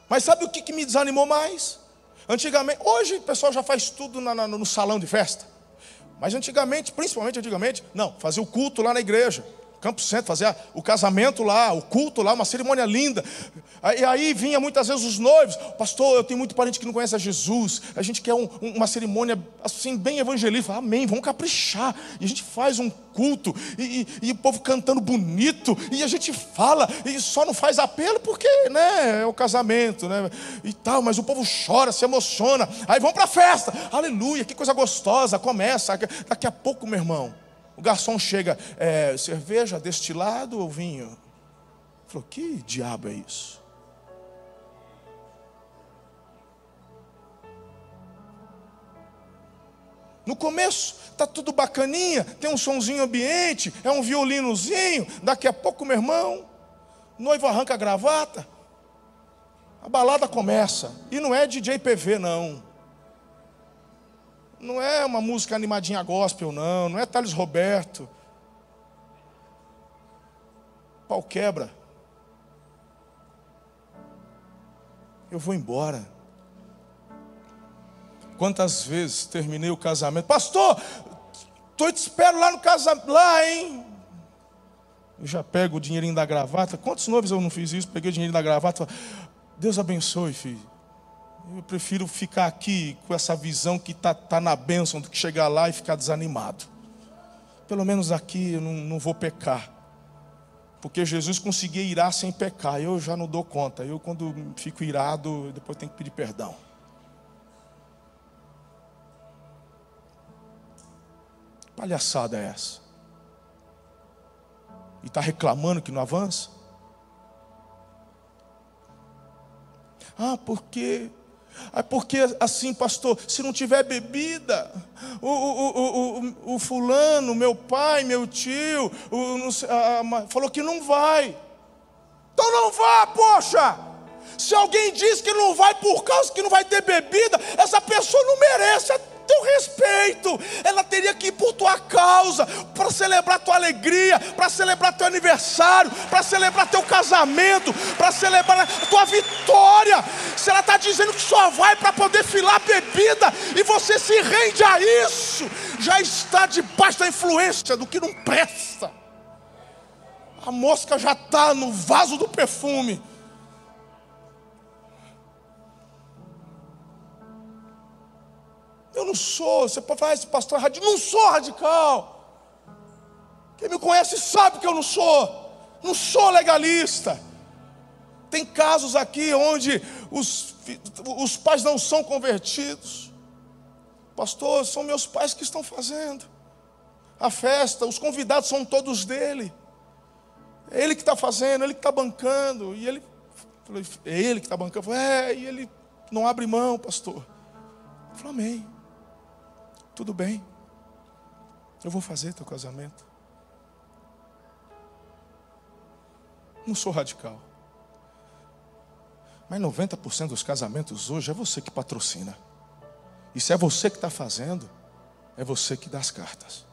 Mas sabe o que, que me desanimou mais? Antigamente, hoje o pessoal já faz tudo na, na, no salão de festa. Mas antigamente, principalmente antigamente, não, fazia o culto lá na igreja. Campo Centro, fazia o casamento lá, o culto lá, uma cerimônia linda. E aí vinha muitas vezes os noivos, pastor, eu tenho muito parente que não conhece a Jesus, a gente quer um, uma cerimônia assim, bem evangelista. Amém, vamos caprichar. E a gente faz um culto, e, e, e, o povo cantando bonito, e a gente fala, e só não faz apelo porque né, é o casamento, né? E tal, mas o povo chora, se emociona. Aí vamos para a festa, aleluia, que coisa gostosa, começa. Daqui a pouco, meu irmão o garçom chega, é, cerveja, destilado ou vinho? Falou, que diabo é isso? No começo tá tudo bacaninha, tem um sonzinho ambiente, é um violinozinho. Daqui a pouco, meu irmão, noivo arranca a gravata, a balada começa. E não é DJ PV, não. Não é uma música animadinha gospel, não. Não é Thales Roberto. Pau quebra. Eu vou embora. Quantas vezes terminei o casamento? Pastor, estou te espero lá no casamento. Lá, hein? Eu já pego o dinheirinho da gravata. Quantos noivos eu não fiz isso? Peguei o dinheirinho da gravata. Deus abençoe, filho. Eu prefiro ficar aqui com essa visão que está tá na bênção do que chegar lá e ficar desanimado. Pelo menos aqui eu não, não vou pecar. Porque Jesus conseguia irar sem pecar. Eu já não dou conta. Eu, quando fico irado, depois tenho que pedir perdão. Palhaçada é essa? E está reclamando que não avança? Ah, porque é porque assim, pastor, se não tiver bebida, o, o, o, o, fulano, meu pai, meu tio, falou que não vai. Então não vá, poxa! Se alguém diz que não vai por causa que não vai ter bebida, essa pessoa não merece teu respeito, ela teria que ir por tua causa, para celebrar tua alegria, para celebrar teu aniversário, para celebrar teu casamento, para celebrar a tua vitória. Se ela está dizendo que só vai para poder filar bebida e você se rende a isso, já está debaixo da influência do que não presta. A mosca já está no vaso do perfume. Eu não sou, você pode falar, ah, esse pastor é radical. Não sou radical. Quem me conhece sabe que eu não sou. Não sou legalista. Tem casos aqui onde os, os pais não são convertidos. Pastor, são meus pais que estão fazendo. A festa, os convidados são todos dele. É ele que está fazendo, ele que está bancando. E ele, é ele que está bancando. é, e ele não abre mão, pastor. Eu falei, amém. Tudo bem, eu vou fazer teu casamento. Não sou radical. Mas 90% dos casamentos hoje é você que patrocina. E se é você que está fazendo, é você que dá as cartas.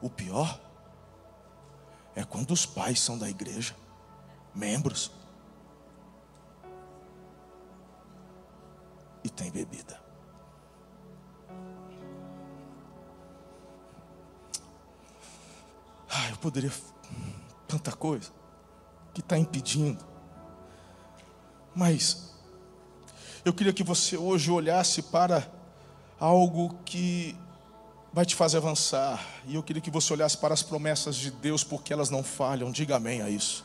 O pior é quando os pais são da igreja, membros, e tem bebida. Ah, eu poderia tanta coisa que está impedindo. Mas eu queria que você hoje olhasse para algo que vai te fazer avançar. E eu queria que você olhasse para as promessas de Deus, porque elas não falham. Diga amém a isso.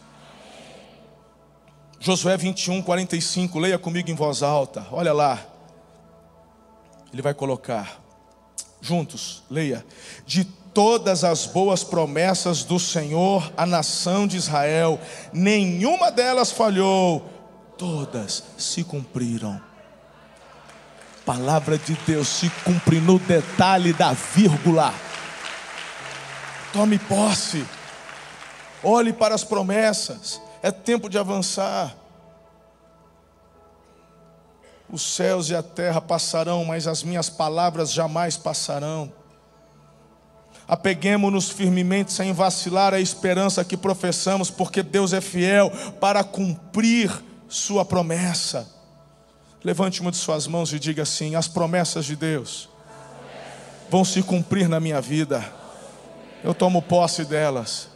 Josué 21, 45, leia comigo em voz alta. Olha lá. Ele vai colocar. Juntos, leia. De todas as boas promessas do Senhor à nação de Israel, nenhuma delas falhou, todas se cumpriram. palavra de Deus se cumpre no detalhe da vírgula. Tome posse, olhe para as promessas, é tempo de avançar. Os céus e a terra passarão, mas as minhas palavras jamais passarão. Apeguemos-nos firmemente, sem vacilar, a esperança que professamos, porque Deus é fiel para cumprir Sua promessa. Levante uma de suas mãos e diga assim: As promessas de Deus vão se cumprir na minha vida. Eu tomo posse delas,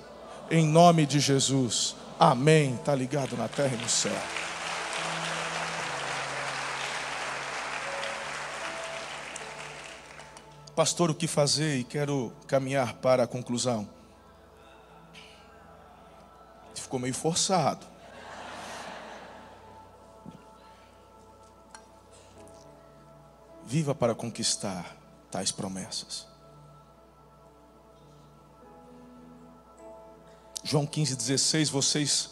em nome de Jesus. Amém. Está ligado na terra e no céu. Pastor, o que fazer? E quero caminhar para a conclusão. Ficou meio forçado. Viva para conquistar tais promessas. João 15,16: Vocês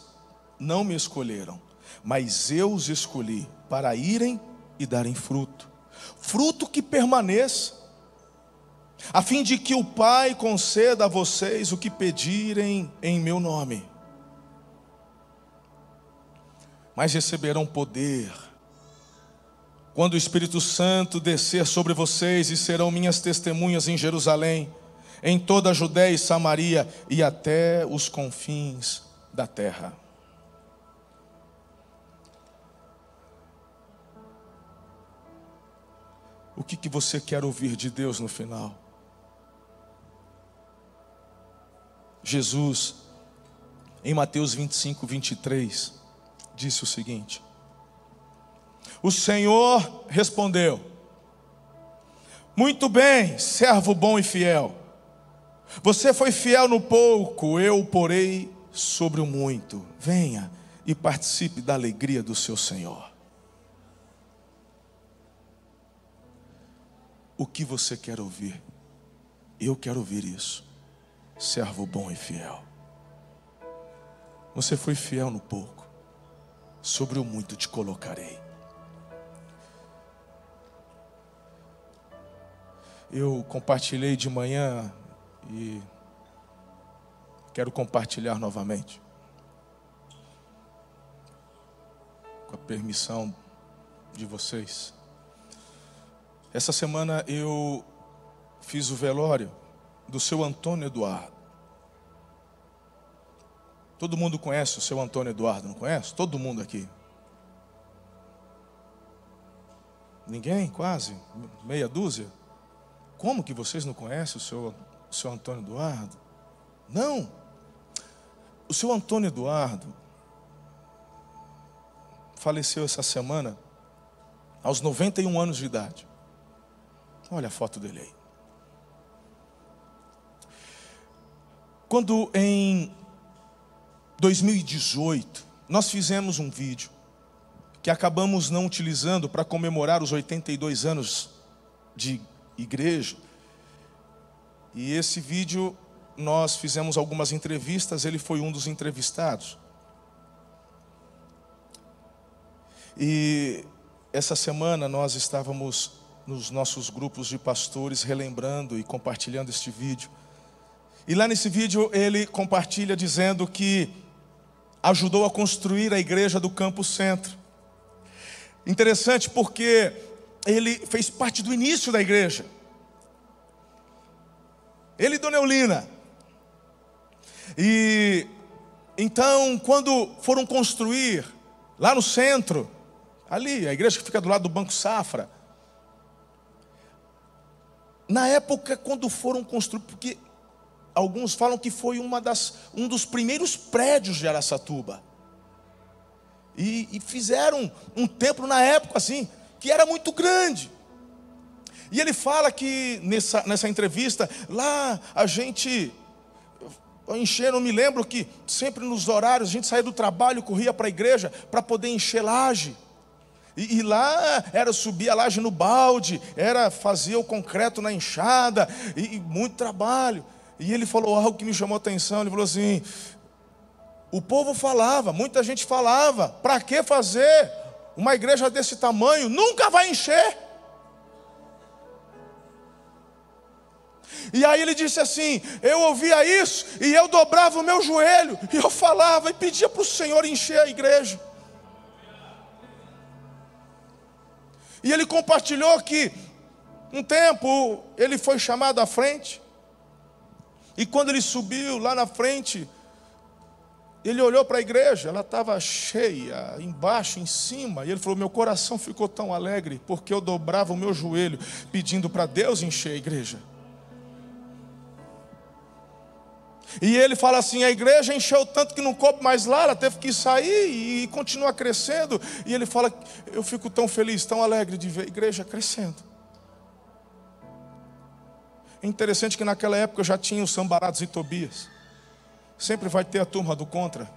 não me escolheram, mas eu os escolhi para irem e darem fruto, fruto que permaneça a fim de que o Pai conceda a vocês o que pedirem em meu nome. Mas receberão poder quando o Espírito Santo descer sobre vocês e serão minhas testemunhas em Jerusalém, em toda a Judéia e Samaria e até os confins da terra. O que, que você quer ouvir de Deus no final? Jesus, em Mateus 25, 23, disse o seguinte: O Senhor respondeu: Muito bem, servo bom e fiel. Você foi fiel no pouco, eu porei sobre o muito. Venha e participe da alegria do seu Senhor. O que você quer ouvir? Eu quero ouvir isso servo bom e fiel. Você foi fiel no pouco, sobre o muito te colocarei. Eu compartilhei de manhã e quero compartilhar novamente. Com a permissão de vocês. Essa semana eu fiz o velório do seu Antônio Eduardo. Todo mundo conhece o seu Antônio Eduardo, não conhece? Todo mundo aqui. Ninguém? Quase? Meia dúzia? Como que vocês não conhecem o seu, o seu Antônio Eduardo? Não. O seu Antônio Eduardo faleceu essa semana aos 91 anos de idade. Olha a foto dele aí. Quando em 2018 nós fizemos um vídeo que acabamos não utilizando para comemorar os 82 anos de igreja. E esse vídeo nós fizemos algumas entrevistas, ele foi um dos entrevistados. E essa semana nós estávamos nos nossos grupos de pastores relembrando e compartilhando este vídeo. E lá nesse vídeo ele compartilha dizendo que ajudou a construir a igreja do Campo Centro. Interessante porque ele fez parte do início da igreja. Ele e Dona Eulina. E então, quando foram construir lá no centro, ali, a igreja que fica do lado do Banco Safra, na época quando foram construir, porque alguns falam que foi uma das, um dos primeiros prédios de Araçatuba. E, e fizeram um templo na época assim, que era muito grande. E ele fala que nessa, nessa entrevista, lá a gente encher, me lembro que sempre nos horários a gente saía do trabalho, corria para a igreja para poder encher laje. E, e, lá era subir a laje no balde, era fazer o concreto na enxada, e, e muito trabalho. E ele falou algo que me chamou a atenção. Ele falou assim: o povo falava, muita gente falava, para que fazer uma igreja desse tamanho? Nunca vai encher. E aí ele disse assim: Eu ouvia isso e eu dobrava o meu joelho, e eu falava e pedia para o Senhor encher a igreja. E ele compartilhou que um tempo ele foi chamado à frente, e quando ele subiu lá na frente, ele olhou para a igreja, ela estava cheia, embaixo, em cima, e ele falou: Meu coração ficou tão alegre, porque eu dobrava o meu joelho, pedindo para Deus encher a igreja. E ele fala assim: a igreja encheu tanto que não coube mais lá, ela teve que sair e continua crescendo. E ele fala: eu fico tão feliz, tão alegre de ver a igreja crescendo. É interessante que naquela época já tinha os Sambarados e Tobias. Sempre vai ter a turma do contra.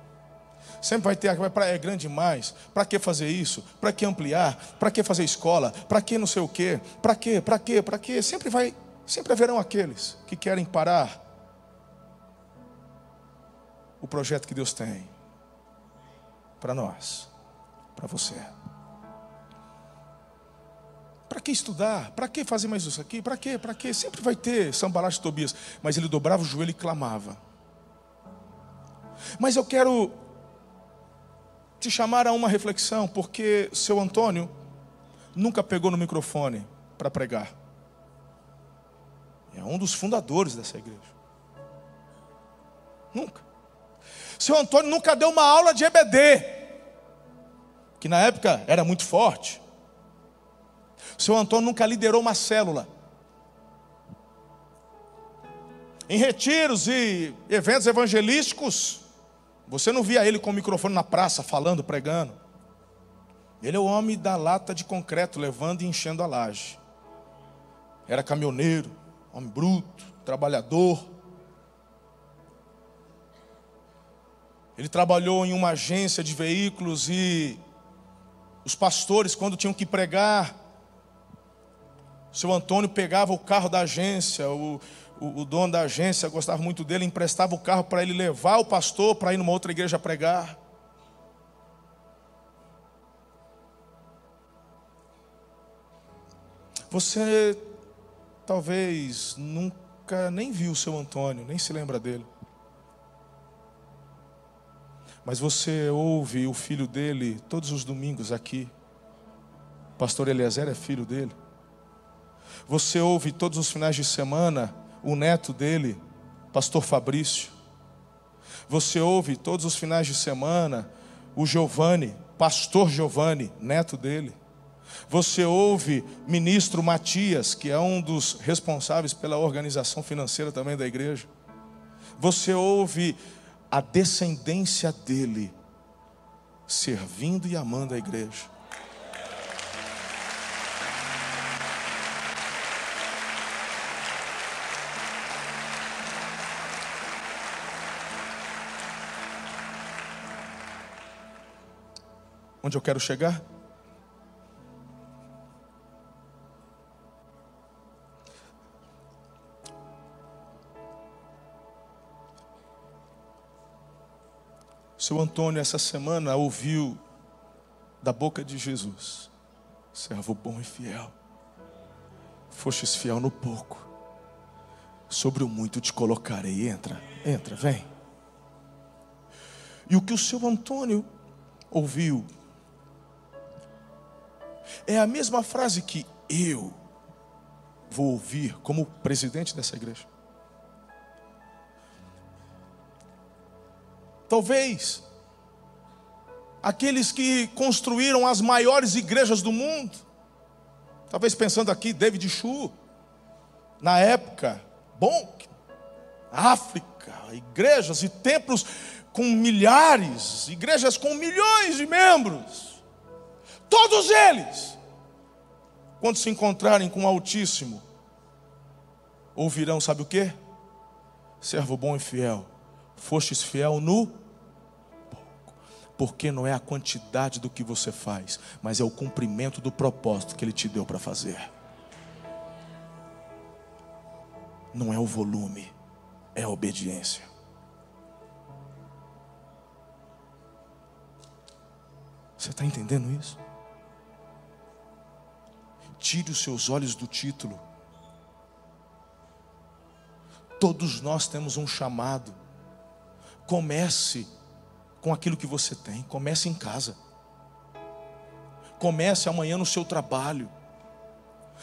Sempre vai ter, é grande demais. Para que fazer isso? Para que ampliar? Para que fazer escola? Para que não sei o quê? Para quê? Para quê? Para quê? Sempre vai, sempre haverão aqueles que querem parar o projeto que Deus tem para nós, para você. Para que estudar? Para que fazer mais isso aqui? Para que? Para que? Sempre vai ter Sambalate Tobias. Mas ele dobrava o joelho e clamava. Mas eu quero te chamar a uma reflexão, porque seu Antônio nunca pegou no microfone para pregar. É um dos fundadores dessa igreja. Nunca. Seu Antônio nunca deu uma aula de EBD, que na época era muito forte. Seu Antônio nunca liderou uma célula. Em retiros e eventos evangelísticos, você não via ele com o microfone na praça falando, pregando. Ele é o homem da lata de concreto, levando e enchendo a laje. Era caminhoneiro, homem bruto, trabalhador. Ele trabalhou em uma agência de veículos e os pastores, quando tinham que pregar, seu Antônio pegava o carro da agência, o, o, o dono da agência gostava muito dele, emprestava o carro para ele levar o pastor para ir numa outra igreja pregar. Você talvez nunca nem viu o seu Antônio, nem se lembra dele. Mas você ouve o filho dele todos os domingos aqui. Pastor Eliezer é filho dele. Você ouve todos os finais de semana o neto dele, Pastor Fabrício. Você ouve todos os finais de semana o Giovanni, Pastor Giovanni, neto dele. Você ouve ministro Matias, que é um dos responsáveis pela organização financeira também da igreja. Você ouve a descendência dele, servindo e amando a igreja. Onde eu quero chegar? Seu Antônio, essa semana, ouviu da boca de Jesus: servo bom e fiel, fostes fiel no pouco, sobre o muito te colocarei. Entra, entra, vem. E o que o seu Antônio ouviu é a mesma frase que eu vou ouvir como presidente dessa igreja. Talvez aqueles que construíram as maiores igrejas do mundo, talvez pensando aqui David Chu, na época, bom, África, igrejas e templos com milhares, igrejas com milhões de membros. Todos eles, quando se encontrarem com o Altíssimo, ouvirão, sabe o que? Servo bom e fiel, fostes fiel no pouco, porque não é a quantidade do que você faz, mas é o cumprimento do propósito que Ele te deu para fazer. Não é o volume, é a obediência. Você está entendendo isso? Tire os seus olhos do título. Todos nós temos um chamado. Comece com aquilo que você tem. Comece em casa. Comece amanhã no seu trabalho.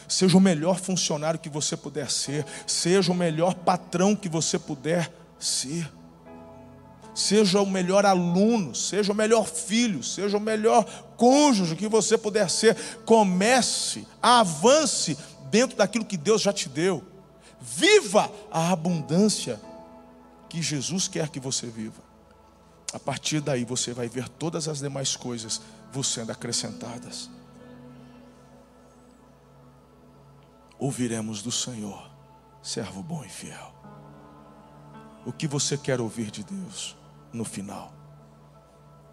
Seja o melhor funcionário que você puder ser. Seja o melhor patrão que você puder ser seja o melhor aluno, seja o melhor filho, seja o melhor cônjuge que você puder ser, comece, avance dentro daquilo que Deus já te deu. Viva a abundância que Jesus quer que você viva. A partir daí você vai ver todas as demais coisas vos sendo acrescentadas. Ouviremos do Senhor, servo bom e fiel. O que você quer ouvir de Deus? no final.